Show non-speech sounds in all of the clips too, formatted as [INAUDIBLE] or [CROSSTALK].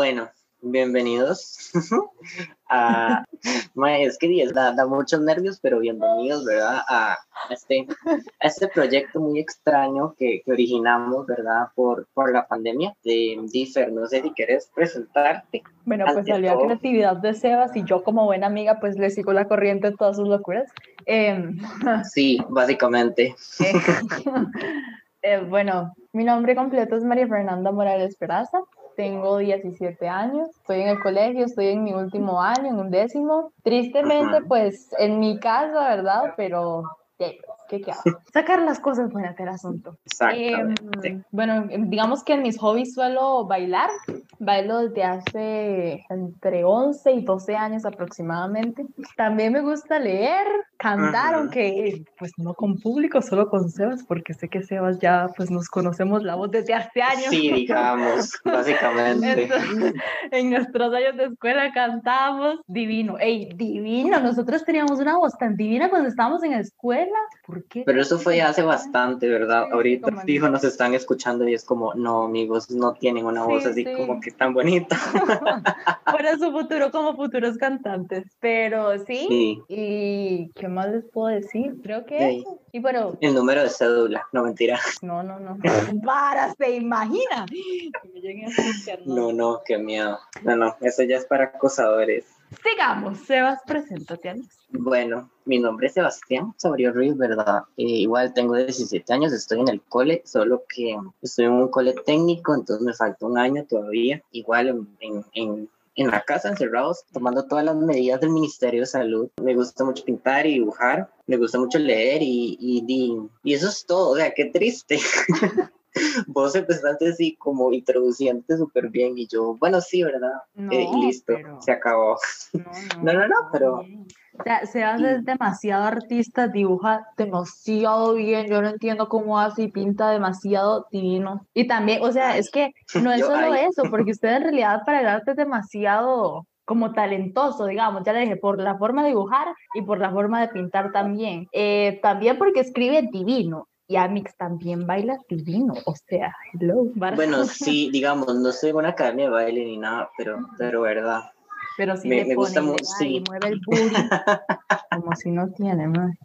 Bueno, bienvenidos [LAUGHS] a... es que da, da, muchos nervios, pero bienvenidos, ¿verdad? A este, a este proyecto muy extraño que, que originamos, ¿verdad? Por, por la pandemia de Differ. No sé si quieres presentarte. Bueno, pues salió la creatividad de Sebas y yo como buena amiga pues le sigo la corriente en todas sus locuras. Em, [LAUGHS] sí, básicamente. Eh, [LAUGHS] eh, bueno, mi nombre completo es María Fernanda Morales Peraza tengo 17 años, estoy en el colegio, estoy en mi último año, en un décimo. Tristemente, pues en mi casa, ¿verdad? Pero ¿qué, qué hago? [LAUGHS] Sacar las cosas buenas del asunto. Eh, bueno, digamos que en mis hobbies suelo bailar. Bailo desde hace entre 11 y 12 años aproximadamente. También me gusta leer, cantar, aunque pues no con público, solo con Sebas, porque sé que Sebas ya pues nos conocemos la voz desde hace años. Sí, digamos, [LAUGHS] básicamente. en nuestros años de escuela cantábamos divino. ¡Ey, divino! Nosotros teníamos una voz tan divina cuando estábamos en la escuela. ¿Por qué? Pero eso fue hace bastante, ¿verdad? Ahorita fijo nos están escuchando y es como, no, amigos, no tienen una voz así como que tan bonita. [LAUGHS] Para [LAUGHS] su futuro como futuros cantantes. Pero sí, y ¿qué más les puedo decir? Creo que Y bueno. El número de cédula, no mentira. No, no, no. [LAUGHS] para, se imagina. no, no, qué miedo. No, no, eso ya es para acosadores. Sigamos, Sebas, preséntate. Bueno, mi nombre es Sebastián Sabrio Ruiz, ¿verdad? Eh, igual tengo 17 años, estoy en el cole, solo que estoy en un cole técnico, entonces me falta un año todavía. Igual en, en en la casa, encerrados, tomando todas las medidas del Ministerio de Salud. Me gusta mucho pintar y dibujar, me gusta mucho leer y, y, y eso es todo, o sea, qué triste. [LAUGHS] Vos empezaste así como introduciente súper bien y yo, bueno, sí, ¿verdad? Eh, y listo, se acabó. [LAUGHS] No, no, no, pero... O sea, Sebas es demasiado artista, dibuja demasiado bien, yo no entiendo cómo hace y pinta demasiado divino. Y también, o sea, es que no es solo eso, porque usted en realidad para el arte es demasiado como talentoso, digamos, ya le dije, por la forma de dibujar y por la forma de pintar también. Eh, también porque escribe divino. Y Amix también baila divino, o sea, hello. Bueno, [LAUGHS] sí, digamos, no soy una academia de baile ni nada, pero, pero verdad. Pero sí me, gusta mucho, sí. mueve el booty, como si no tiene más.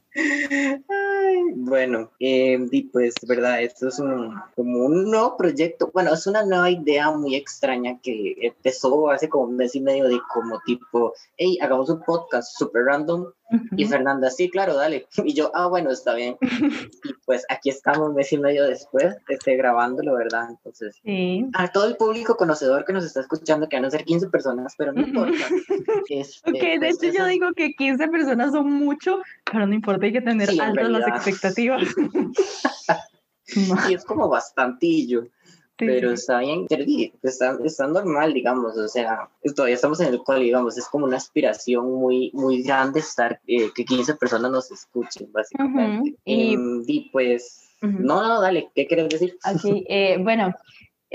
Bueno, eh, pues, verdad, esto es un, como un nuevo proyecto, bueno, es una nueva idea muy extraña que empezó hace como un mes y medio de como tipo, hey, hagamos un podcast super random y Fernanda, sí, claro, dale. Y yo, ah, bueno, está bien. [LAUGHS] y pues aquí estamos un mes y medio después, esté grabándolo, ¿verdad? Entonces, a todo el público conocedor que nos está escuchando, que van a ser 15 personas, pero no importa. [LAUGHS] Este, ok, de pues, hecho yo digo que 15 personas son mucho, pero no importa, hay que tener altas las expectativas. [LAUGHS] y es como bastantillo [LAUGHS] pero está bien, está, está normal, digamos, o sea, todavía estamos en el cual, digamos, es como una aspiración muy, muy grande estar, eh, que 15 personas nos escuchen, básicamente. Em, y, pues, no, no, dale, ¿qué quieres decir? Aquí, eh, bueno,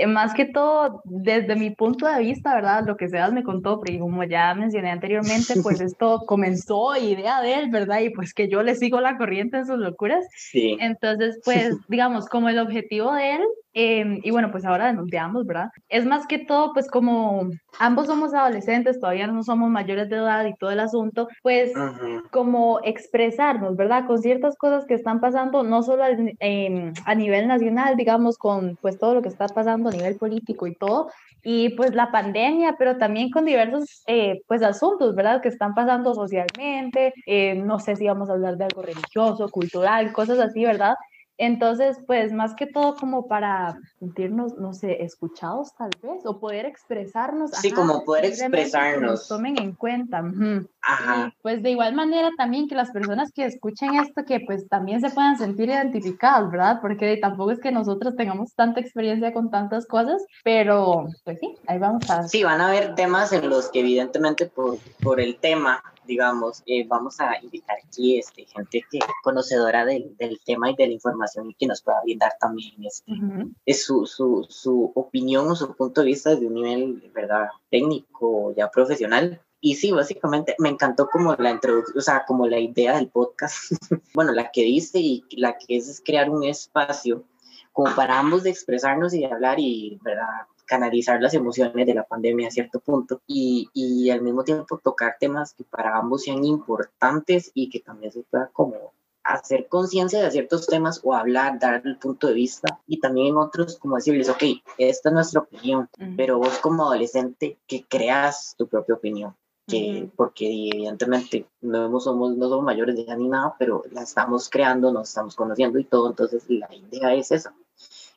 más que todo, desde mi punto de vista, ¿verdad? Lo que Sebas me contó, porque como ya mencioné anteriormente, pues [LAUGHS] esto comenzó idea de él, ¿verdad? Y pues que yo le sigo la corriente en sus locuras. Sí. Entonces, pues, digamos, como el objetivo de él Em, y bueno, pues ahora de ambos, ¿verdad? Es más que todo, pues como ambos somos adolescentes, todavía no somos mayores de edad y todo el asunto, pues como expresarnos, ¿verdad? Con ciertas cosas que están pasando, no solo em, a nivel nacional, digamos, con pues todo lo que está pasando a nivel político y todo, y pues la pandemia, pero también con diversos eh, pues asuntos, ¿verdad? Que están pasando socialmente, eh, no sé si vamos a hablar de algo religioso, cultural, cosas así, ¿verdad? Entonces, pues más que todo como para sentirnos, no sé, escuchados tal vez, o poder expresarnos. Sí, como poder expresarnos. tomen en cuenta. Ajá. pues de igual manera también que las personas que escuchen esto, que pues también se puedan sentir identificadas, ¿verdad? Porque tampoco es que nosotros tengamos tanta experiencia con tantas cosas, pero pues sí, ahí vamos a... Sí, van a haber temas en los que evidentemente por, por el tema digamos, eh, vamos a invitar aquí este, gente que conocedora del, del, tema y de la información y que nos pueda brindar también este, es su, su, su, opinión o su punto de vista desde un nivel, ¿verdad?, técnico, ya profesional. Y sí, básicamente me encantó como la introducción, o sea, como la idea del podcast, [LAUGHS] bueno, la que dice y la que es, es crear un espacio como para ambos de expresarnos y de hablar y, ¿verdad?, canalizar las emociones de la pandemia a cierto punto y, y al mismo tiempo tocar temas que para ambos sean importantes y que también se pueda como hacer conciencia de ciertos temas o hablar, dar el punto de vista y también en otros como decirles, ok, esta es nuestra opinión, pero vos como adolescente que creas tu propia opinión. Que, porque evidentemente no somos, no somos mayores de edad ni nada, pero la estamos creando, nos estamos conociendo y todo, entonces la idea es esa,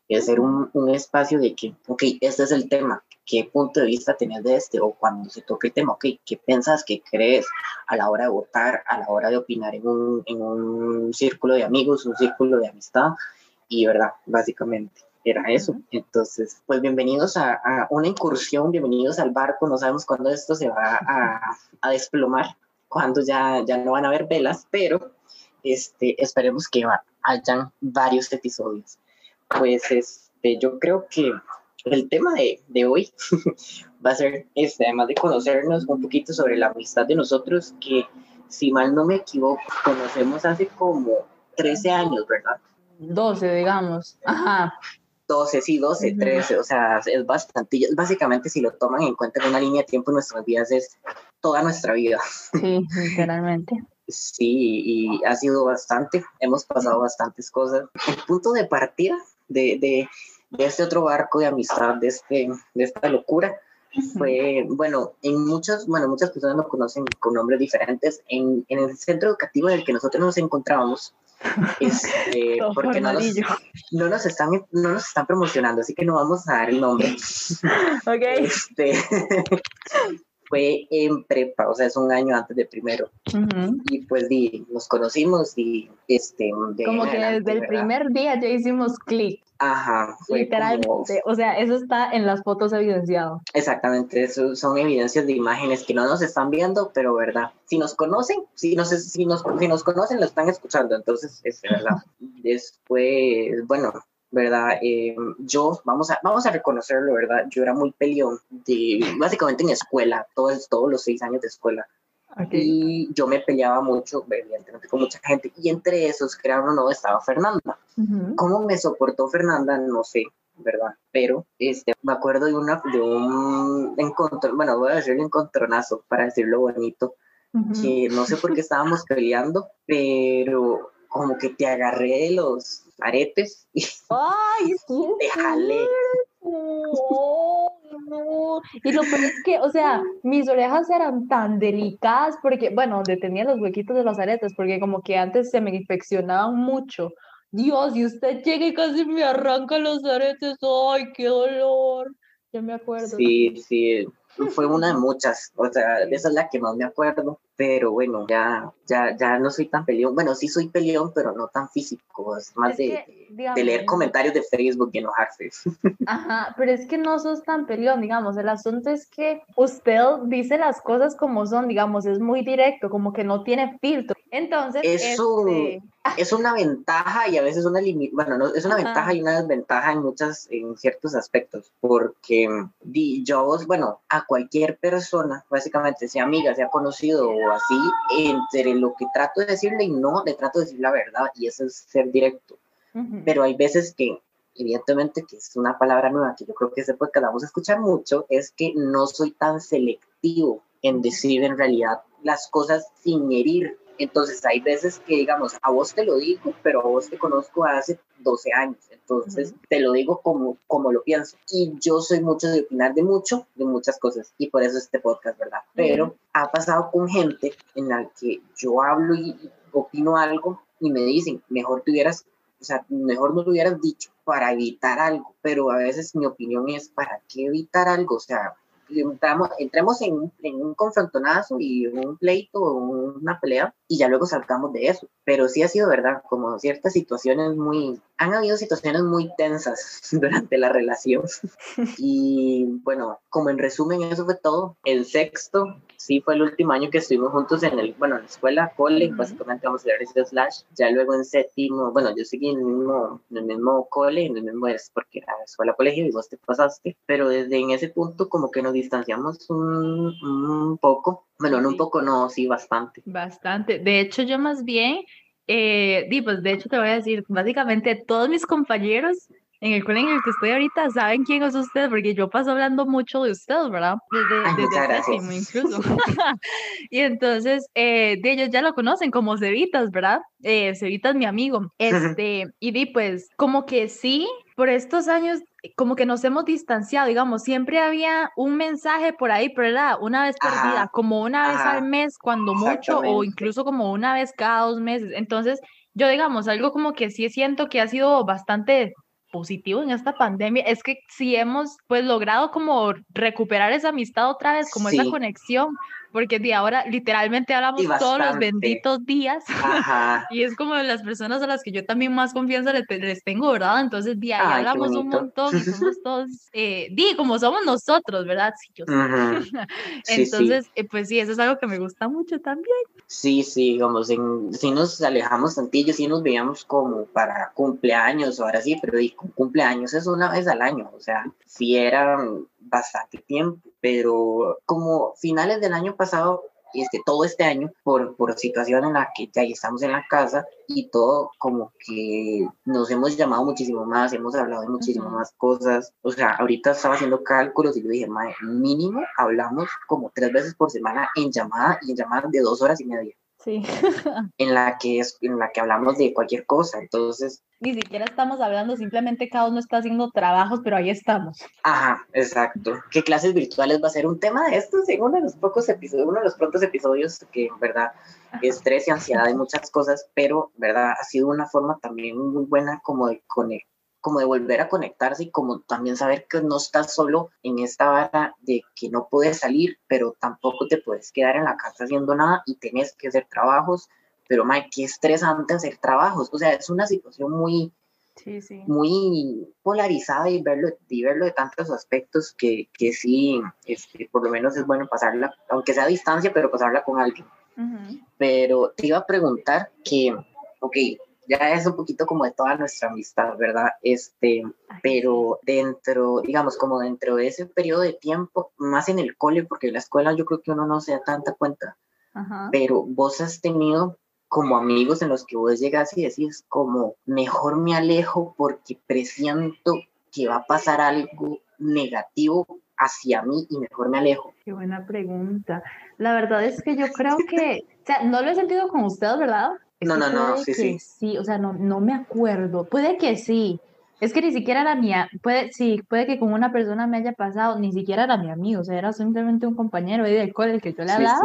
es ser un, un espacio de que, ok, este es el tema, qué punto de vista tenés de este, o cuando se toque el tema, ok, qué piensas, qué crees a la hora de votar, a la hora de opinar en un, en un círculo de amigos, un círculo de amistad, y verdad, básicamente era eso. Entonces, pues bienvenidos a, a, una incursión, bienvenidos al barco, no sabemos cuándo esto se va a, a desplomar, cuándo ya, ya no van a haber velas, pero este, esperemos que va, hayan varios episodios. Pues este, yo creo que el tema de, de hoy [LAUGHS] va a ser, este, además de conocernos un poquito sobre la amistad de nosotros, que si mal no me equivoco, conocemos hace como 13 años, ¿verdad? 12, digamos. Ajá. 12, sí, 12, 13, o sea, es bastante, básicamente si lo toman en cuenta en una línea de tiempo en nuestras vidas es toda nuestra vida. Sí, literalmente. Sí, y ha sido bastante, hemos pasado bastantes cosas. El punto de partida de, de, de este otro barco de amistad, de, este, de esta locura, fue, bueno, en muchas, bueno, muchas personas lo conocen con nombres diferentes. En, en el centro educativo en el que nosotros nos encontrábamos, [LAUGHS] este, porque no nos, no nos, están, no nos están promocionando, así que no vamos a dar el nombre. [LAUGHS] Ok. Este, [LAUGHS] fue en prepa, o sea, es un año antes de primero. Y pues di, nos conocimos y este... Como que desde el primer día ya hicimos clic. Ajá. Literalmente, o sea, eso está en las fotos evidenciado. Exactamente, eso son evidencias de imágenes que no nos están viendo, pero verdad. Si nos conocen, si nos, si nos, si nos conocen, lo están escuchando, entonces es verdad. [LAUGHS] Después, bueno, ¿verdad? Eh, yo, vamos a, vamos a reconocerlo, ¿verdad? Yo era muy peleón, de, básicamente en escuela, todos, todos los seis años de escuela. Y yo me peleaba mucho, evidentemente, con mucha gente. Y entre esos, crearon o no, estaba Fernanda. ¿Cómo me soportó Fernanda? No sé, ¿verdad? Pero este, me acuerdo de, una, de un encuentro, bueno, voy a decir un encontronazo para decirlo bonito, que no sé por qué estábamos peleando, pero como que te agarré de los aretes y ¡Ay, [LAUGHS] te jalé. No, Y lo peor es que, o sea, mis orejas eran tan delicadas porque, bueno, donde tenía los huequitos de los aretes, porque como que antes se me infeccionaban mucho. Dios, y usted llega y casi me arranca los aretes, ¡ay, qué dolor! Ya me acuerdo. Sí, sí, fue una de muchas, o sea, esa es la que más me acuerdo, pero bueno, ya, ya, ya no soy tan peleón, bueno, sí soy peleón, pero no tan físico, es más de, de, leer comentarios de Facebook y enojarse. [LAUGHS] Ajá, pero es que no sos tan peleón, digamos, el asunto es que usted dice las cosas como son, digamos, es muy directo, como que no tiene filtro, entonces... Eso... Este, [LAUGHS] es una ventaja y a veces una bueno, no, es una ventaja y una desventaja en muchas, en ciertos aspectos, porque yo, bueno, a cualquier persona, básicamente, sea amiga, sea conocido o así, entre lo que trato de decirle y no, le trato de decir la verdad y eso es ser directo. Pero hay veces que, evidentemente, que es una palabra nueva que yo creo que se puede que vamos a escuchar mucho, es que no soy tan selectivo en decir en realidad las cosas sin herir entonces hay veces que, digamos, a vos te lo digo, pero a vos te conozco hace 12 años, entonces te lo digo como, como lo pienso. Y yo soy mucho de opinar de mucho, de muchas cosas, y por eso este podcast, ¿verdad? Pero ha pasado con gente en la que yo hablo y, opino algo y me dicen, mejor te hubieras o sea, mejor no lo hubieras dicho para evitar algo, pero a veces mi opinión es, ¿para qué evitar algo? O sea, entramos, entremos en un, en un confrontonazo y un pleito o una pelea y ya luego salgamos de eso. Pero sí ha sido verdad, como ciertas situaciones muy, han habido situaciones muy tensas [LAUGHS] durante la relación. [LAUGHS] y bueno, como en resumen, eso fue todo. El sexto, sí fue el último año que estuvimos juntos en el, bueno, en la escuela, cole, básicamente vamos a ver ese slash. Ya luego en séptimo, bueno, yo seguí en el mismo, en el mismo cole, en el mismo es porque era escuela colegio y vos te pasaste, pero desde en ese punto como que nos distanciamos un, un poco. Bueno, no un poco, no, sí, bastante. Bastante. De hecho, yo más bien, eh, di, pues de hecho te voy a decir, básicamente todos mis compañeros en el cole en el que estoy ahorita saben quién es usted, porque yo paso hablando mucho de usted, ¿verdad? Desde, desde incluso. [LAUGHS] [LAUGHS] y entonces, eh, de ellos ya lo conocen como Cevitas, ¿verdad? Eh, Cevitas mi amigo. [LAUGHS] Este, y di pues, como que sí, por estos años como que nos hemos distanciado, digamos, siempre había un mensaje por ahí, pero era una vez por día, como una vez al mes, cuando mucho, o incluso como una vez cada dos meses. Entonces, yo digamos, algo como que sí siento que ha sido bastante positivo en esta pandemia es que sí hemos pues logrado como recuperar esa amistad otra vez, como esa conexión, porque de ahora literalmente hablamos todos los benditos días. [LAUGHS] Y es como de las personas a las que yo también más confianza les, tengo, ¿verdad? Entonces de ahí hablamos un montón y [LAUGHS] somos todos, eh, di, como somos nosotros, ¿verdad? Sí, yo [LAUGHS] Entonces, eh, pues sí, eso es algo que me gusta mucho también. Sí, sí, como si, si nos alejamos tantillo, si nos veíamos como para cumpleaños o ahora sí, pero y cumpleaños es una vez al año, o sea, si era bastante tiempo, pero como finales del año pasado, este, todo este año, por, por situación en la que ya estamos en la casa y todo como que nos hemos llamado muchísimo más, hemos hablado de muchísimas más cosas. O sea, ahorita estaba haciendo cálculos y le dije, mínimo hablamos como tres veces por semana en llamada y en llamadas de dos horas y media. Sí. [LAUGHS] en la que es en la que hablamos de cualquier cosa, entonces ni siquiera estamos hablando, simplemente cada uno está haciendo trabajos, pero ahí estamos. Ajá, exacto. ¿Qué clases virtuales va a ser un tema de estos en uno de los pocos episodios, uno de los prontos episodios que en verdad estrés y ansiedad y muchas cosas, pero verdad ha sido una forma también muy buena como de conectar como de volver a conectarse y como también saber que no estás solo en esta vara de que no puedes salir, pero tampoco te puedes quedar en la casa haciendo nada y tenés que hacer trabajos, pero Mike, qué estresante hacer trabajos, o sea, es una situación muy, sí, sí. muy polarizada y verlo, y verlo de tantos aspectos que, que sí, este, por lo menos es bueno pasarla, aunque sea a distancia, pero pasarla con alguien. Pero te iba a preguntar que, ok, ya es un poquito como de toda nuestra amistad, ¿verdad? Este, pero dentro, digamos, como dentro de ese periodo de tiempo, más en el cole, porque en la escuela yo creo que uno no se da tanta cuenta, pero vos has tenido como amigos en los que vos llegas y decís como, mejor me alejo porque presiento que va a pasar algo negativo hacia mí y mejor me alejo? Qué buena pregunta. La verdad es que yo creo que, o sea, no lo he sentido con usted, ¿verdad? No, no, no, sí, sí. Sí, o sea, no, no me acuerdo. Puede que sí. Es que ni siquiera era mía, puede, sí, puede que con una persona me haya pasado, ni siquiera era mi amigo, o sea, era simplemente un compañero ahí del cole el que yo le hablaba.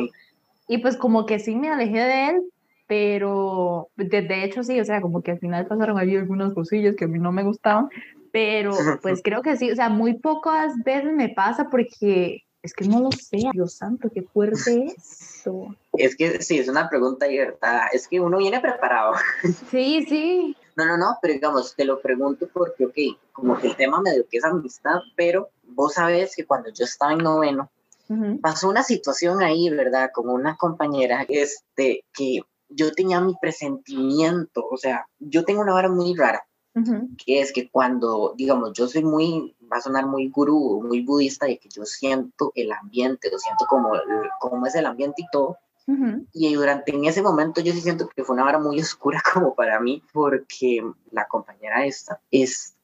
Y pues como que sí me alejé de él, pero de, de, hecho sí, o sea, como que al final pasaron ahí algunas cosillas que a mí no me gustaban, pero [LAUGHS] pues creo que sí, o sea, muy pocas veces me pasa porque es que no lo sé, Dios santo, qué fuerte [LAUGHS] esto. Es que sí, es una pregunta libertad. Es que uno viene preparado. [LAUGHS] Sí, sí. No, no, no, pero digamos, te lo pregunto porque, ok, como que el tema medio que es amistad, pero vos sabes que cuando yo estaba en noveno, pasó una situación ahí, ¿verdad? Con una compañera, este, que yo tenía mi presentimiento, o sea, yo tengo una vara muy rara que es que cuando, digamos, yo soy muy, va a sonar muy gurú, muy budista, de que yo siento el ambiente, lo siento como, como es el ambiente y todo, y durante en ese momento yo sí siento que fue una hora muy oscura [LAUGHS] como para mí, porque la compañera esta, es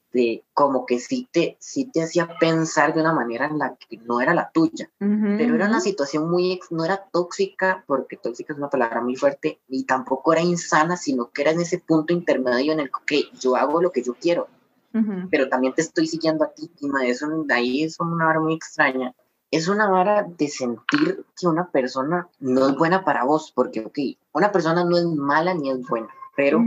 como que sí te, sí te hacía pensar de una manera en la que no era la tuya, pero era una situación muy, no era tóxica, porque tóxica es una palabra muy fuerte, y tampoco era insana, sino que era en ese punto intermedio en el que yo hago lo que yo quiero, pero también te estoy siguiendo a ti, y eso, de ahí es una vara muy extraña. Es una vara de sentir que una persona no es buena para vos, porque, ok, una persona no es mala ni es buena, pero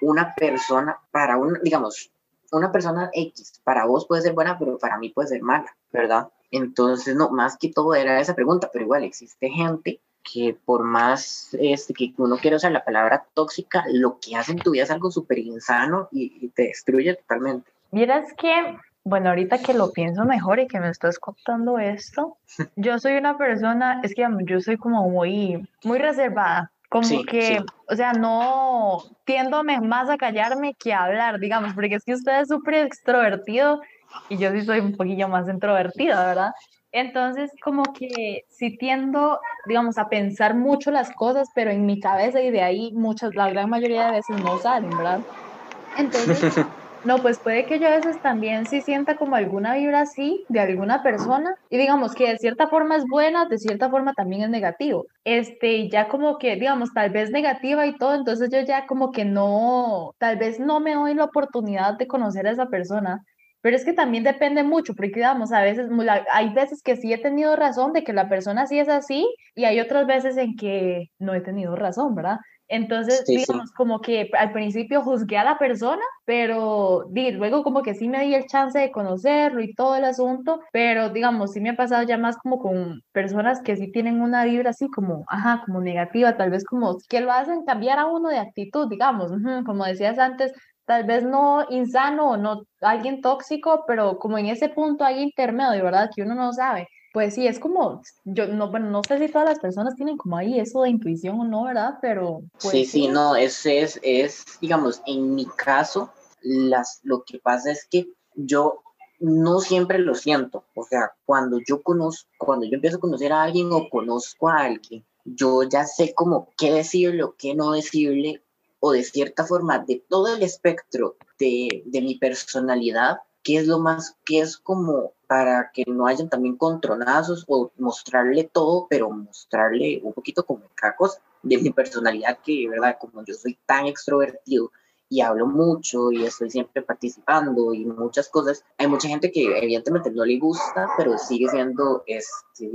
una persona, para un, digamos, una persona X para vos puede ser buena, pero para mí puede ser mala, ¿verdad? Entonces, no, más que todo era esa pregunta, pero igual existe gente que por más este, que uno quiera usar la palabra tóxica, lo que hace en tu vida es algo súper insano y, te destruye totalmente. Miras que, bueno, ahorita que lo pienso mejor y que me estás contando esto, [LAUGHS] yo soy una persona, es que yo soy como muy, muy reservada. Como que, o sea, no tiendo más a callarme que a hablar, digamos, porque es que usted es súper extrovertido y yo sí soy un poquillo más introvertida, ¿verdad? Entonces, como que sí tiendo, digamos, a pensar mucho las cosas, pero en mi cabeza y de ahí muchas, la gran mayoría de veces no salen, ¿verdad? Entonces, [LAUGHS] No, pues puede que yo a veces también sí sienta como alguna vibra así de alguna persona y digamos que de cierta forma es buena, de cierta forma también es negativo. Este, ya como que, digamos, tal vez negativa y todo, entonces yo ya como que no, tal vez no me doy la oportunidad de conocer a esa persona. Pero es que también depende mucho, porque digamos, a veces, hay veces que sí he tenido razón de que la persona sí es así y hay otras veces en que no he tenido razón, ¿verdad? Entonces, digamos, como que al principio juzgué a la persona, pero luego como que sí me di el chance de conocerlo y todo el asunto, pero digamos, sí me ha pasado ya más como con personas que sí tienen una vibra así como, ajá, como negativa, tal vez como que lo hacen cambiar a uno de actitud, digamos, como decías antes, tal vez no insano o no alguien tóxico, pero como en ese punto hay intermedio, ¿verdad? Que uno no sabe. Pues sí, es como, yo no, bueno, no sé si todas las personas tienen como ahí eso de intuición o no, ¿verdad? Pero... Pues, sí, sí, no, es, es, es, digamos, en mi caso, las, lo que pasa es que yo no siempre lo siento. O sea, cuando yo conozco, cuando yo empiezo a conocer a alguien o conozco a alguien, yo ya sé como qué decirle o qué no decirle, o de cierta forma, de todo el espectro de, de mi personalidad, qué es lo más, qué es como para que no hayan también contronazos o mostrarle todo, pero mostrarle un poquito como cada cosa de mi personalidad, que, ¿verdad? Como yo soy tan extrovertido y hablo mucho y estoy siempre participando y muchas cosas. Hay mucha gente que evidentemente no le gusta, pero sigue siendo este,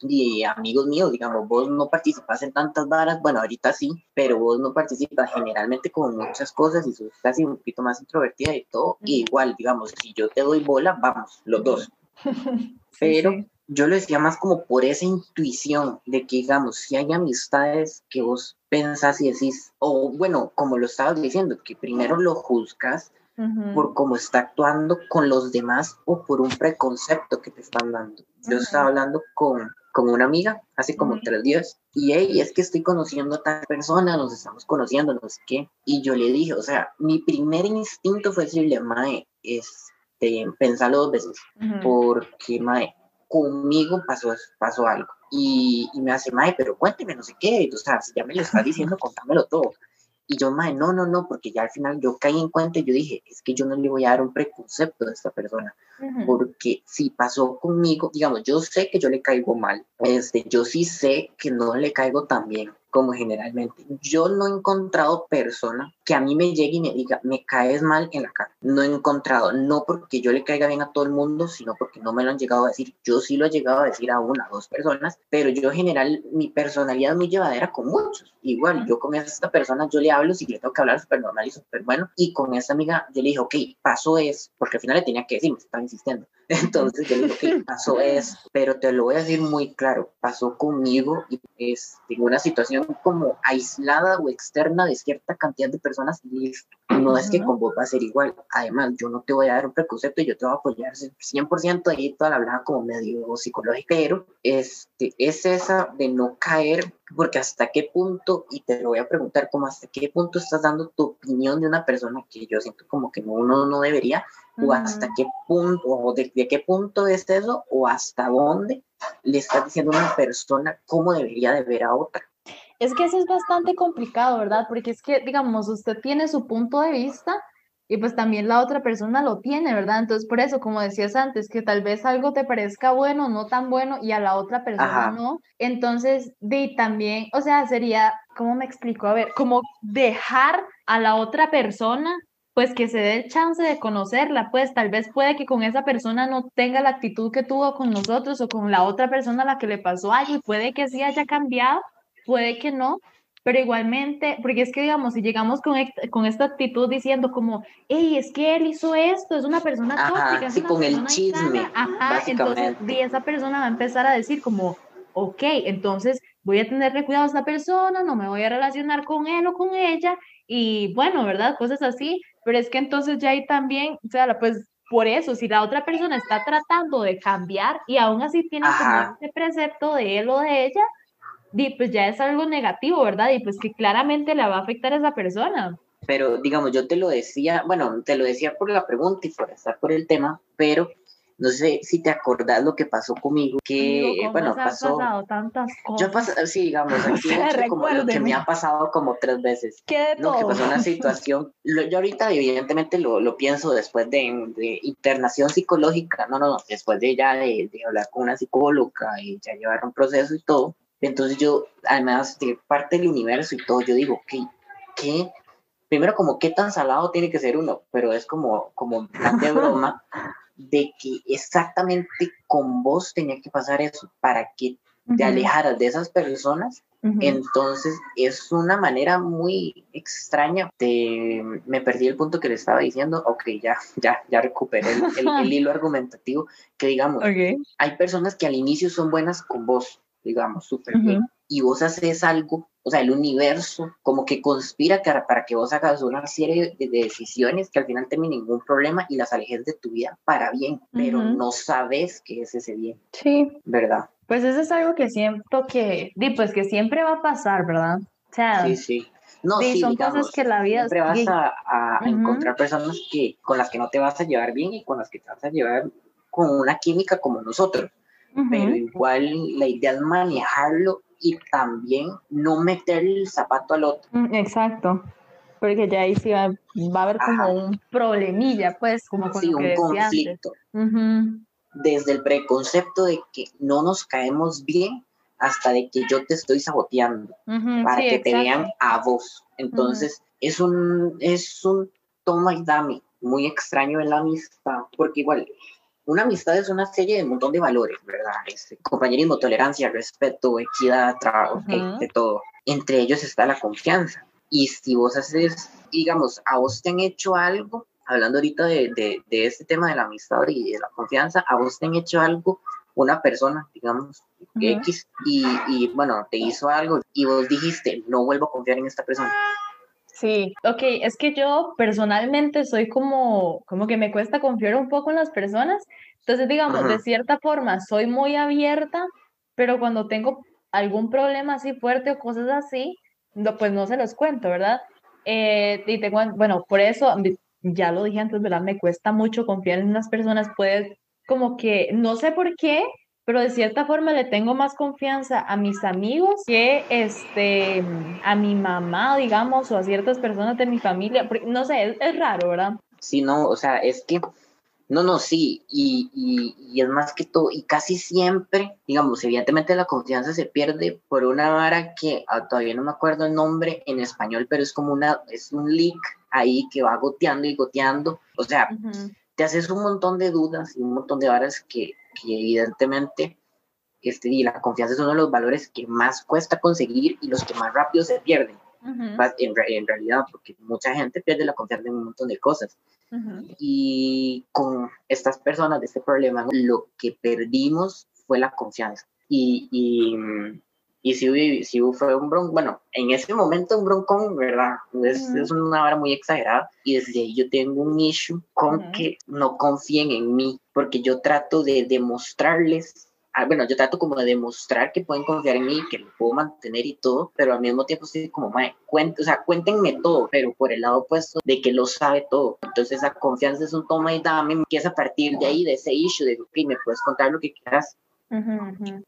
y, amigos míos, digamos, vos no participas en tantas varas, bueno, ahorita sí, pero vos no participas generalmente con muchas cosas y sos casi un poquito más introvertida y todo. Y igual, digamos, si yo te doy bola, vamos, los dos. [LAUGHS] Pero yo lo decía más como por esa intuición de que, digamos, si hay amistades que vos pensás y decís, o bueno, como lo estabas diciendo, que primero lo juzgas por cómo está actuando con los demás o por un preconcepto que te están dando. Yo estaba hablando con, con una amiga hace como tres días y hey, es que estoy conociendo a tal persona, nos estamos conociendo, no sé qué. Y yo le dije, o sea, mi primer instinto fue decirle, Mae, este, pensarlo dos veces, porque Mae, conmigo pasó, pasó algo. Y, y, me hace, Mae, pero cuénteme, no sé qué, o sea, si ya me lo estás diciendo, contámelo todo. Y yo, Mae, no, no, no, porque ya al final yo caí en cuenta y yo dije, es que yo no le voy a dar un preconcepto de esta persona, porque si pasó conmigo, digamos, yo sé que yo le caigo mal, este, yo sí sé que no le caigo tan bien, como generalmente. Yo no he encontrado persona que a mí me llegue y me diga, me caes mal en la cara. No he encontrado, no porque yo le caiga bien a todo el mundo, sino porque no me lo han llegado a decir. Yo sí lo he llegado a decir a una dos personas, pero yo en general, mi personalidad es muy llevadera con muchos. Igual, yo con esta persona, yo le hablo si le tengo que hablar súper normal y súper bueno. Y con esta amiga, yo le dije, ok, pasó eso, porque al final le tenía que decir, me estaba insistiendo. [LAUGHS] Entonces yo le dije, ok, pasó eso, pero te lo voy a decir muy claro, pasó conmigo y es, tengo una situación como aislada o externa de cierta cantidad de personas No es que con vos va a ser igual. Además, yo no te voy a dar un preconcepto, yo te voy a apoyar 100% ahí toda la hablada como medio psicológico, pero este, es esa de no caer, porque hasta qué punto, y te lo voy a preguntar, como hasta qué punto estás dando tu opinión de una persona que yo siento como que uno no debería, o hasta qué punto, o de, de, qué punto es eso, o hasta dónde le estás diciendo a una persona cómo debería de ver a otra. Es que eso es bastante complicado, ¿verdad? Porque es que, digamos, usted tiene su punto de vista y pues también la otra persona lo tiene, ¿verdad? Entonces, por eso, como decías antes, que tal vez algo te parezca bueno, no tan bueno, y a la otra persona no. Entonces, de también, o sea, sería, ¿cómo me explico? A ver, como dejar a la otra persona pues que se dé el chance de conocerla, pues tal vez puede que con esa persona no tenga la actitud que tuvo con nosotros o con la otra persona a la que le pasó algo y puede que sí haya cambiado, puede que no, pero igualmente, porque es que digamos, si llegamos con, con esta actitud diciendo como, hey, es que él hizo esto, es una persona tóxica, sí, con el chisme, ajá, entonces esa persona va a empezar a decir como, ok, entonces voy a tenerle cuidado a esta persona, no me voy a relacionar con él o con ella, y bueno, ¿verdad? Cosas así, pero es que entonces ya ahí también, o sea, pues por eso, si la otra persona está tratando de cambiar y aún así tiene como ese precepto de él o de ella, pues ya es algo negativo, ¿verdad? Y pues que claramente le va a afectar a esa persona. Pero digamos, yo te lo decía, bueno, te lo decía por la pregunta y por estar por el tema, pero no sé si te acordás lo que pasó conmigo, que, bueno, pasó... pasado tantas cosas? Yo pasado, sí, digamos, [LAUGHS] aquí como lo que me ha pasado como tres veces. ¿Qué de no, que pasó una [LAUGHS] situación, yo ahorita evidentemente lo, lo pienso después de, de, internación psicológica, no, no, después de ya de, de hablar con una psicóloga y ya llevar un proceso y todo, entonces yo, además de parte del universo y todo, yo digo, ¿qué, qué primero como qué tan salado tiene que ser uno, pero es como, como de broma [LAUGHS] de que exactamente con vos tenía que pasar eso para que te alejaras de esas personas. Entonces es una manera muy extraña. De, me perdí el punto que le estaba diciendo. Ok, ya, ya, ya recuperé el, [LAUGHS] hilo argumentativo. Que digamos, hay personas que al inicio son buenas con vos, digamos, súper bien. Y vos haces algo o sea, el universo como que conspira para que vos hagas una serie de, decisiones que al final te ningún problema y las alejes de tu vida para bien, pero no sabes qué es ese bien. Sí. ¿Verdad? Pues eso es algo que siento que, pues que siempre va a pasar, ¿verdad? O sea, sí, sí. No, sí, son cosas que la vida siempre vas a, encontrar personas que con las que no te vas a llevar bien y con las que te vas a llevar con una química como nosotros. Pero igual la idea es manejarlo y también no meter el zapato al otro. Mm, exacto, porque ya ahí sí va, va a haber como un problemilla, pues, como con sí, un conflicto. Desde el preconcepto de que no nos caemos bien hasta de que yo te estoy saboteando para que te vean a vos. Entonces, es un es un toma y dame muy extraño en la amistad, porque igual una amistad es una serie de un montón de valores, ¿verdad? Este, compañerismo, tolerancia, respeto, equidad, trabajo, de todo. Entre ellos está la confianza. Y si vos haces, digamos, a vos te han hecho algo, hablando ahorita de, de, de este tema de la amistad y de la confianza, a vos te han hecho algo una persona, digamos, X, y, y, bueno, te hizo algo y vos dijiste, no vuelvo a confiar en esta persona. Sí, ok, es que yo personalmente soy como, como que me cuesta confiar un poco en las personas, entonces digamos, de cierta forma soy muy abierta, pero cuando tengo algún problema así fuerte o cosas así, no, pues no se los cuento, ¿verdad? Eh, y tengo, bueno, por eso, ya lo dije antes, ¿verdad? Me cuesta mucho confiar en unas personas, pues como que, no sé por qué, pero de cierta forma le tengo más confianza a mis amigos que este, a mi mamá, digamos, o a ciertas personas de mi familia. No sé, es, raro, ¿verdad? Sí, no, o sea, es que, no, no, sí, y, y, es más que todo, y casi siempre, digamos, evidentemente la confianza se pierde por una vara que ah, todavía no me acuerdo el nombre en español, pero es como una, es un leak ahí que va goteando y goteando, o sea, te haces un montón de dudas y un montón de varas que que evidentemente este, y la confianza es uno de los valores que más cuesta conseguir y los que más rápido se pierden. en, en, realidad, porque mucha gente pierde la confianza en un montón de cosas. Y con estas personas de este problema, lo que perdimos fue la confianza. Y, y, y si, si fue un bronco, bueno, en ese momento un broncón, ¿verdad? Es, es una hora muy exagerada y desde ahí yo tengo un issue con que no confíen en mí, porque yo trato de demostrarles ah, bueno, yo trato como de demostrar que pueden confiar en mí, que lo puedo mantener y todo, pero al mismo tiempo sí como, mae, o sea, cuéntenme todo, pero por el lado opuesto de que lo sabe todo. Entonces esa confianza es un toma y dame, empieza a partir de ahí, de ese issue, de, ok, me puedes contar lo que quieras,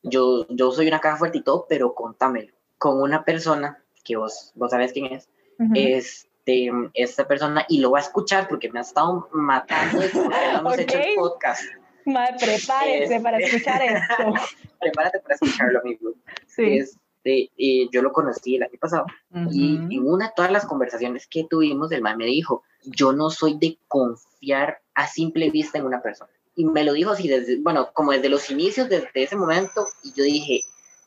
yo, yo soy una caja fuerte y todo, pero contámelo. Con una persona, que vos, vos sabés quién es, este, esta persona, y lo va a escuchar porque me ha estado matando de [LAUGHS] hemos hecho el podcast. Madre, prepárese para este, escuchar esto. [LAUGHS] Prepárate para escucharlo, amigo. Sí. Este, yo lo conocí el año pasado y en una de todas las conversaciones que tuvimos, el man me dijo, yo no soy de confiar a simple vista en una persona y me lo dijo así, desde, bueno, como desde los inicios, desde ese momento, y yo dije,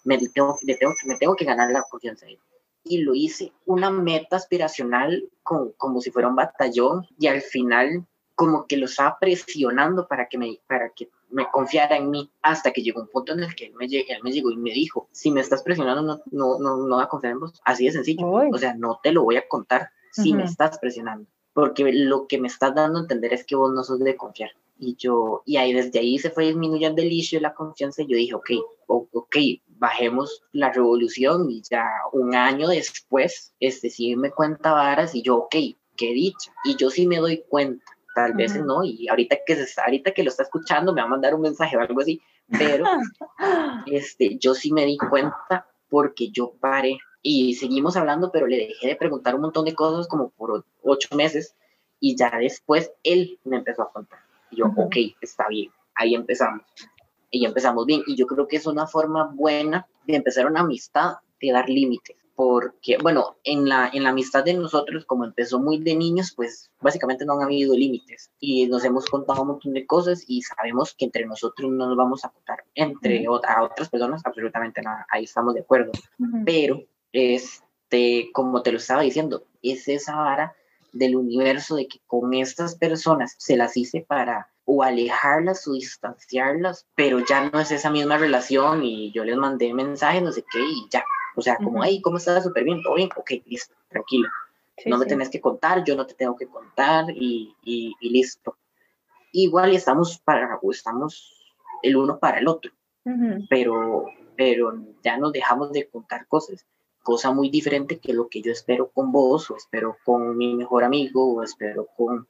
me tengo, me tengo, me tengo que ganar la confianza de él. Y lo hice una meta aspiracional con, como si fuera un batallón, y al final como que lo estaba presionando para que me, para que me confiara en mí, hasta que llegó un punto en el que él me, él me llegó y me dijo, si me estás presionando, no, no, no, no va a confiar en vos. Así de sencillo. O sea, no te lo voy a contar si me estás presionando porque lo que me estás dando a entender es que vos no sos de confiar. Y yo, y ahí desde ahí se fue disminuyendo el issue de la confianza y yo dije, ok, ok, bajemos la revolución y ya un año después, este sí me cuenta varas y yo, ok, qué dicha. Y yo sí me doy cuenta, tal vez no, y ahorita que, se, ahorita que lo está escuchando me va a mandar un mensaje o algo así, pero [LAUGHS] este, yo sí me di cuenta porque yo paré y seguimos hablando, pero le dejé de preguntar un montón de cosas como por ocho meses y ya después él me empezó a contar. Y yo, ok, está bien, ahí empezamos. Y empezamos bien. Y yo creo que es una forma buena de empezar una amistad, de dar límites porque, bueno, en la, en la amistad de nosotros, como empezó muy de niños, pues básicamente no han habido límites y nos hemos contado un montón de cosas y sabemos que entre nosotros no nos vamos a contar, entre a otras personas absolutamente nada, ahí estamos de acuerdo, pero, este, como te lo estaba diciendo, es esa vara del universo de que con estas personas se las hice para o alejarlas o distanciarlas, pero ya no es esa misma relación y yo les mandé mensajes, no sé qué, y ya, o sea, como, hey, ¿cómo estás? Súper bien, todo bien, ok, listo, tranquilo. no me tenés que contar, yo no te tengo que contar y, y, listo. Igual estamos para, estamos el uno para el otro, pero, pero ya nos dejamos de contar cosas, cosa muy diferente que lo que yo espero con vos, o espero con mi mejor amigo, o espero con,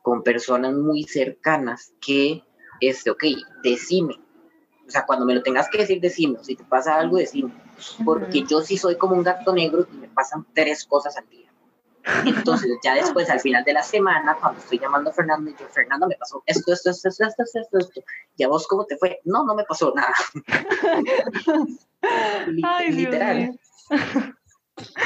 con personas muy cercanas que, este, ok, decime, o sea, cuando me lo tengas que decir, decime, si te pasa algo, decime porque yo sí soy como un gato negro y me pasan tres cosas al día. Entonces, ya después, al final de la semana, cuando estoy llamando a Fernando, y yo, Fernando, me pasó esto, esto, esto, esto, esto, esto, esto, ¿y a vos cómo te fue? No, no me pasó nada. [LAUGHS] Ay, Literal.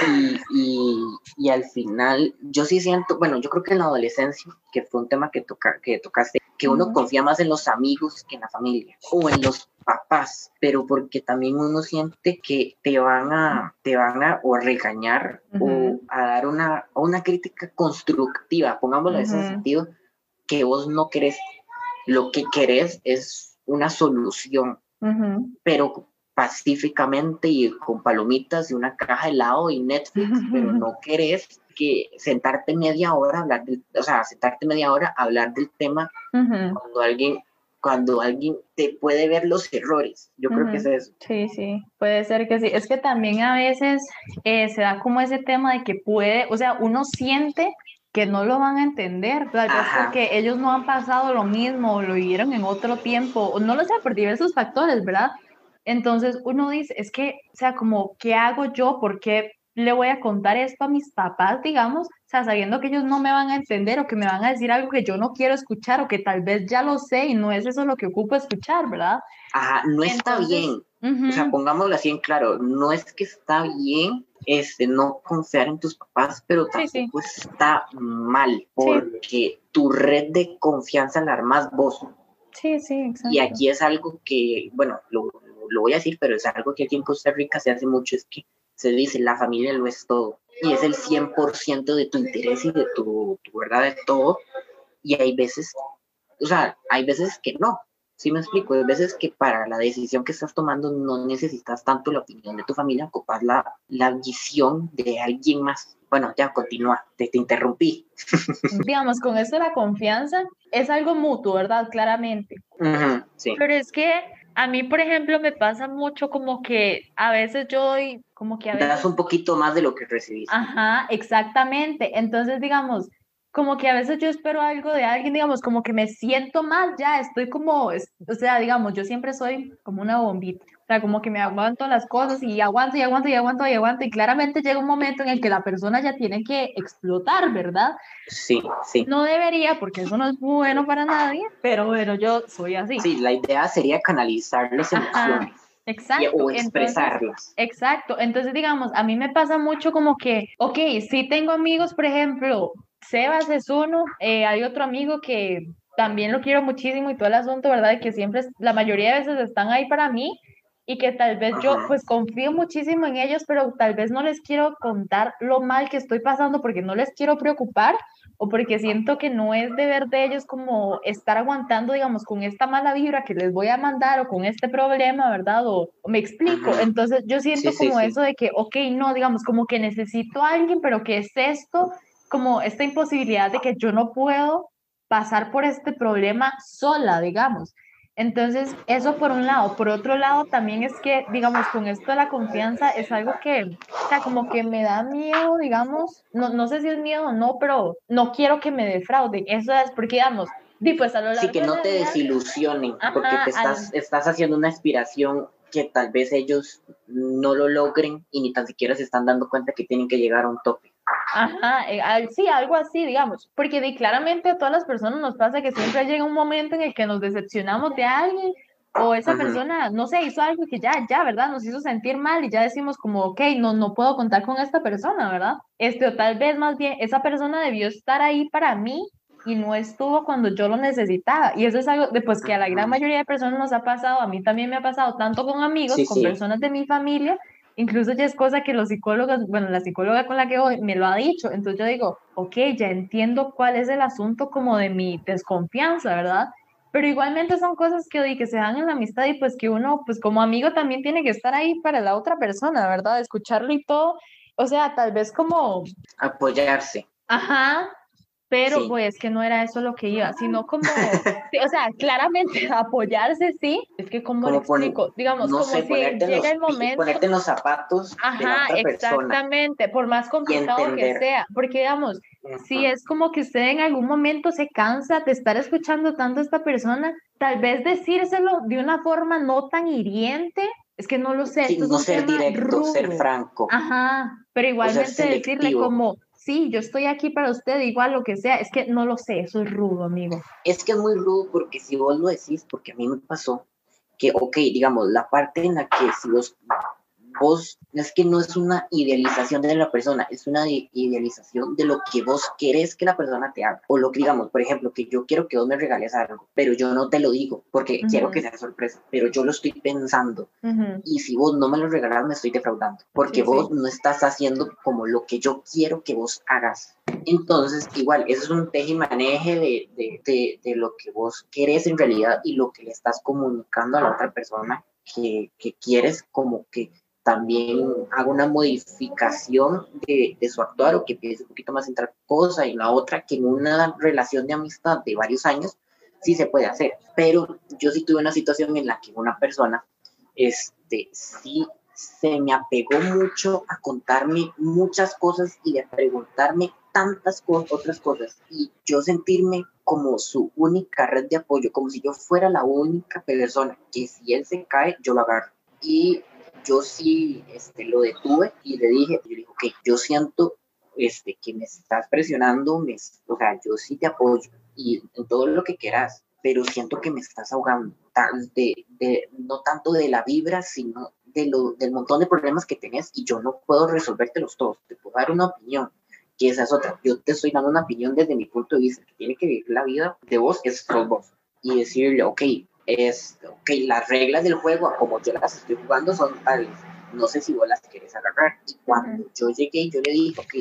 Y, y, y, al final, yo sí siento, bueno, yo creo que en la adolescencia, que fue un tema que, toca, que tocaste, que uno confía más en los amigos que en la familia, o en los papás, pero porque también uno siente que te van a, te van a o regañar o a dar una, una crítica constructiva, pongámoslo en ese sentido, que vos no querés. Lo que querés es una solución, pero pacíficamente y con palomitas y una caja de helado y Netflix, [LAUGHS] pero no querés que sentarte media hora hablar del, o sea, sentarte media hora a hablar del tema cuando alguien cuando alguien te puede ver los errores. Yo creo que es eso. Sí, sí, puede ser que sí. Es que también a veces eh, se da como ese tema de que puede, o sea, uno siente que no lo van a entender, tal vez porque ellos no han pasado lo mismo, o lo vivieron en otro tiempo, o no lo sé, por diversos factores, ¿verdad? Entonces uno dice, es que, o sea, como, ¿qué hago yo? ¿Por qué le voy a contar esto a mis papás, digamos? sabiendo que ellos no me van a entender o que me van a decir algo que yo no quiero escuchar o que tal vez ya lo sé y no es eso lo que ocupo escuchar, ¿verdad? Ajá, no está bien. O sea, pongámoslo así en claro, no es que está bien este, no confiar en tus papás, pero tampoco está mal, porque tu red de confianza la armas vos. Sí, sí, exacto. Y aquí es algo que, bueno, lo, lo voy a decir, pero es algo que aquí en Costa Rica se hace mucho, es que se dice, la familia lo es todo y es el 100% de tu interés y de tu, verdad de todo. Y hay veces, o sea, hay veces que no, ¿sí me explico? Hay veces que para la decisión que estás tomando no necesitas tanto la opinión de tu familia, ocupas la, la visión de alguien más. Bueno, ya continúa, te, te interrumpí. [LAUGHS] Digamos, con eso la confianza es algo mutuo, ¿verdad? Claramente. sí. Pero es que a mí, por ejemplo, me pasa mucho como que a veces yo doy, como que a veces... Das un poquito más de lo que recibiste. Ajá, exactamente. Entonces, digamos, como que a veces yo espero algo de alguien, digamos, como que me siento mal ya, estoy como, o sea, digamos, yo siempre soy como una bombita. O sea, como que me aguanto las cosas y aguanto y aguanto y aguanto y aguanto y claramente llega un momento en el que la persona ya tiene que explotar, ¿verdad? Sí, sí. No debería porque eso no es bueno para nadie, pero bueno, yo soy así. Sí, la idea sería canalizar las emociones. Exacto. O expresarlas. exacto. Entonces, digamos, a mí me pasa mucho como que, ok, si tengo amigos, por ejemplo, Sebas es uno, eh, hay otro amigo que también lo quiero muchísimo y todo el asunto, ¿verdad? Que siempre, la mayoría de veces están ahí para mí y que tal vez yo pues confío muchísimo en ellos, pero tal vez no les quiero contar lo mal que estoy pasando porque no les quiero preocupar o porque siento que no es deber de ellos como estar aguantando, digamos, con esta mala vibra que les voy a mandar o con este problema, ¿verdad? O, me explico. Entonces yo siento como eso de que, ok, no, digamos, como que necesito a alguien, pero que es esto, como esta imposibilidad de que yo no puedo pasar por este problema sola, digamos. Entonces, eso por un lado. Por otro lado, también es que, digamos, con esto de la confianza es algo que, o sea, como que me da miedo, digamos, no, no sé si es miedo o no, pero no quiero que me defrauden. Eso es porque, digamos, pues a lo sí, que no te desilusionen, porque te estás, estás haciendo una aspiración que tal vez ellos no lo logren y ni tan siquiera se están dando cuenta que tienen que llegar a un tope. Ajá, eh, sí, algo así, digamos, porque de, claramente a todas las personas nos pasa que siempre llega un momento en el que nos decepcionamos de alguien o esa persona, no sé, hizo algo que ya, ya, ¿verdad? Nos hizo sentir mal y ya decimos como, ok, no, no puedo contar con esta persona, ¿verdad? Este, o tal vez más bien, esa persona debió estar ahí para mí y no estuvo cuando yo lo necesitaba. Y eso es algo de, pues, que a la gran mayoría de personas nos ha pasado, a mí también me ha pasado, tanto con amigos, con personas de mi familia, incluso ya es cosa que los psicólogos, bueno, la psicóloga con la que voy me lo ha dicho, entonces yo digo, ok, ya entiendo cuál es el asunto como de mi desconfianza, ¿verdad? Pero igualmente son cosas que, que se dan en la amistad y pues que uno, pues como amigo también tiene que estar ahí para la otra persona, ¿verdad? Escucharlo y todo. O sea, tal vez como... Apoyarse. Ajá, pero pues que no era eso lo que iba, sino [LAUGHS] como, o sea, claramente [LAUGHS] apoyarse, sí, es que como, lo explico, digamos, como si llega el momento... Ponerte en los zapatos Ajá, exactamente, por más complicado que sea, porque digamos, si es como que usted en algún momento se cansa de estar escuchando tanto a esta persona, tal vez decírselo de una forma no tan hiriente, es que no lo sé. no ser directo, ser franco. Ajá, pero igualmente decirle como, sí, yo estoy aquí para usted, igual lo que sea, es que no lo sé, eso es rudo, amigo. Es que es muy rudo porque si vos lo decís, porque a mí me pasó, que, ok, digamos, la parte en la que si vos vos, es que no es una idealización de la persona, es una idealización de lo que vos querés que la persona te haga. O lo que digamos, por ejemplo, que yo quiero que vos me regales algo, pero yo no te lo digo porque quiero que sea sorpresa, pero yo lo estoy pensando. Y si vos no me lo regalas, me estoy defraudando, porque vos no estás haciendo como lo que yo quiero que vos hagas. Entonces, igual, eso es un teje y maneje de, de, de, de lo que vos querés en realidad y lo que le estás comunicando a la otra persona que, que quieres como que también haga una modificación de, su actuar o que piense un poquito más en otra cosa y la otra que en una relación de amistad de varios años sí se puede hacer. Pero yo sí tuve una situación en la que una persona este, sí se me apegó mucho a contarme muchas cosas y a preguntarme tantas cosas, otras cosas y yo sentirme como su única red de apoyo, como si yo fuera la única persona que si él se cae, yo lo agarro. Y yo sí este, lo detuve y le dije, yo dije, ok, yo siento este, que me estás presionando, me, o sea, yo sí te apoyo y en todo lo que quieras, pero siento que me estás ahogando, de, de, no tanto de la vibra, sino de lo, del montón de problemas que tenés y yo no puedo resolvértelos todos, te puedo dar una opinión, que esa es otra, yo te estoy dando una opinión desde mi punto de vista, que tiene que vivir la vida de vos, es vos, y decirle, ok, es, ok, las reglas del juego, como yo las estoy jugando, son tales. No sé si vos las quieres agarrar. Y cuando yo llegué, yo le dije, ok,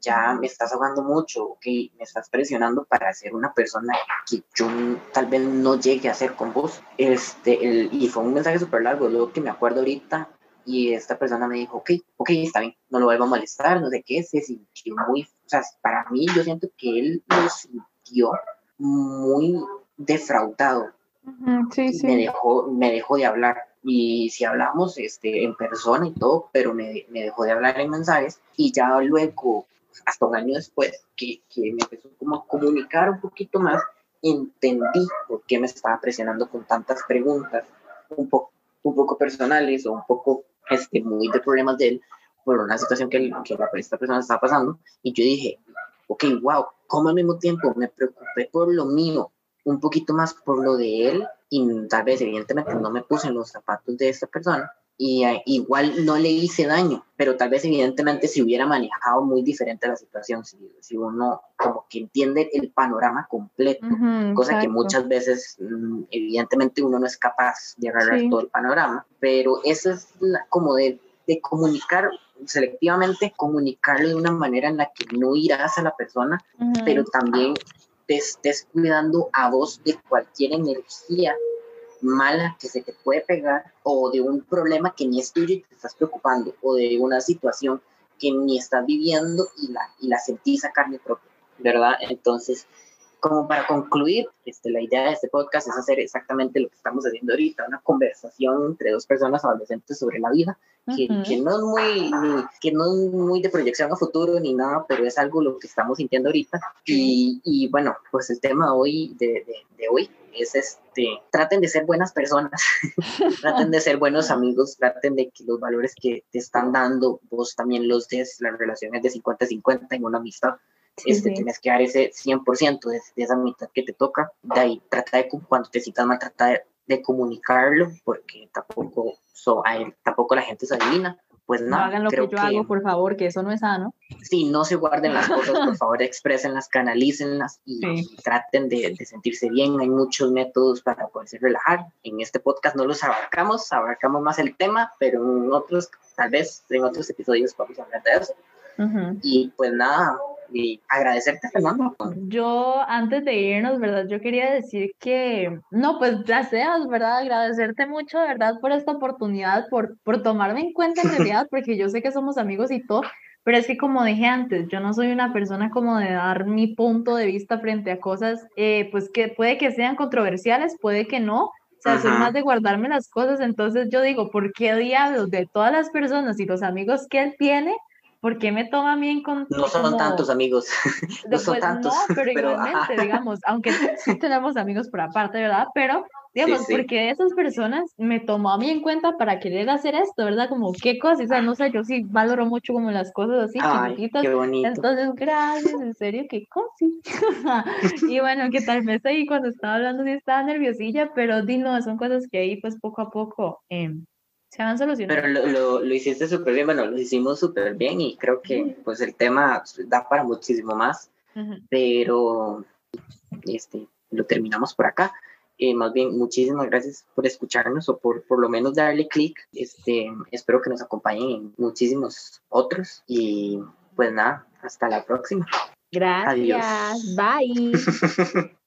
ya me estás ahogando mucho, ok, me estás presionando para ser una persona que yo tal vez no llegue a ser con vos. Este, el, y fue un mensaje súper largo, luego que me acuerdo ahorita, y esta persona me dijo, ok, ok, está bien, no lo vuelvo a molestar, no sé qué, se sintió muy, o sea, para mí yo siento que él lo sintió muy defraudado, me, dejó, me dejó de hablar. Y si hablamos este, en persona y todo, pero me, me dejó de hablar en mensajes. Y ya luego, hasta un año después, que, que me empezó como a comunicar un poquito más, entendí por qué me estaba presionando con tantas preguntas, un poco, un poco personales o un poco este, muy de problemas de él, por una situación que, que esta persona estaba pasando. Y yo dije, ok, wow, ¿cómo al mismo tiempo me preocupé por lo mío un poquito más por lo de él y tal vez evidentemente no me puse en los zapatos de esta persona y eh, igual no le hice daño, pero tal vez evidentemente si hubiera manejado muy diferente la situación, si, si uno como que entiende el panorama completo, cosa que muchas veces mm, evidentemente uno no es capaz de agarrar todo el panorama, pero eso es como de, de comunicar selectivamente, comunicarlo de una manera en la que no irás a la persona, pero también te estés cuidando a vos de cualquier energía mala que se te puede pegar o de un problema que ni es tuyo y te estás preocupando o de una situación que ni estás viviendo y la, y la sentís a carne propia, ¿verdad? Entonces, como para concluir, este, la idea de este podcast es hacer exactamente lo que estamos haciendo ahorita, una conversación entre dos personas adolescentes sobre la vida, que, que no, es muy, que no es muy de proyección a futuro ni nada, pero es algo lo que estamos sintiendo ahorita. Y, y bueno, pues el tema hoy de, de, de hoy es este, traten de ser buenas personas, [LAUGHS] traten de ser buenos amigos, traten de que los valores que te están dando, vos también los des, las relaciones de 50-50 en una amistad. Este, Tienes que dar ese 100% de, de, esa mitad que te toca. De ahí, trata de, cuando te sientas mal, trata de, de comunicarlo, porque tampoco, so, tampoco la gente se adivina pues nada. No hagan lo que yo hago, por favor, que eso no es sano. Sí, no se guarden las cosas, por [LAUGHS] favor, exprésenlas, canalícenlas y, y traten de, de, sentirse bien. Hay muchos métodos para poderse relajar. En este podcast no los abarcamos, abarcamos más el tema, pero en otros, tal vez en otros episodios vamos a hablar de eso. Uh -huh. Y pues nada, y agradecerte, Fernando. Yo, antes de irnos, ¿verdad? Yo quería decir que, no, pues gracias, ¿verdad? Agradecerte mucho, ¿verdad? Por esta oportunidad, por, por tomarme en cuenta en [LAUGHS] realidad, porque yo sé que somos amigos y todo, pero es que como dije antes, yo no soy una persona como de dar mi punto de vista frente a cosas, eh, pues que puede que sean controversiales, puede que no, o sea, Ajá. soy más de guardarme las cosas, entonces yo digo, ¿por qué diablos de todas las personas y los amigos que él tiene, ¿por qué me toma bien con... No son como... tantos amigos, no son pues, tantos. No, pero, pero igualmente, ajá. digamos, aunque sí tenemos amigos por aparte, ¿verdad? Pero, digamos, sí, sí. porque esas personas me tomó a mí en cuenta para querer hacer esto, ¿verdad? Como, ¿qué cosas? O sea, no sé, yo sí valoro mucho como las cosas así, Ay, chiquititas. Qué bonito. Entonces, gracias, en serio, qué cosas. [LAUGHS] y bueno, que tal vez ahí cuando estaba hablando sí estaba nerviosilla, pero di no, son cosas que ahí pues poco a poco... Eh, se van solucionando. Pero lo, lo, lo hiciste súper bien, bueno, lo hicimos súper bien y creo que pues el tema da para muchísimo más, uh -huh. pero este, lo terminamos por acá. Eh, más bien, muchísimas gracias por escucharnos o por por lo menos darle clic. Este, espero que nos acompañen en muchísimos otros y pues nada, hasta la próxima. Gracias. Adiós. Bye. [LAUGHS]